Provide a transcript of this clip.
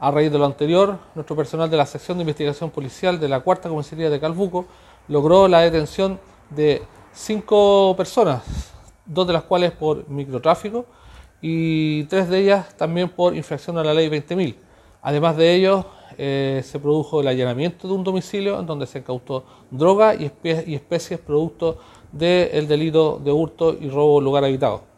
A raíz de lo anterior, nuestro personal de la sección de investigación policial de la cuarta comisaría de Calbuco logró la detención de cinco personas, dos de las cuales por microtráfico y tres de ellas también por infracción a la ley 20.000. Además de ello, eh, se produjo el allanamiento de un domicilio en donde se incautó droga y, especies producto del delito de hurto y robo lugar habitado.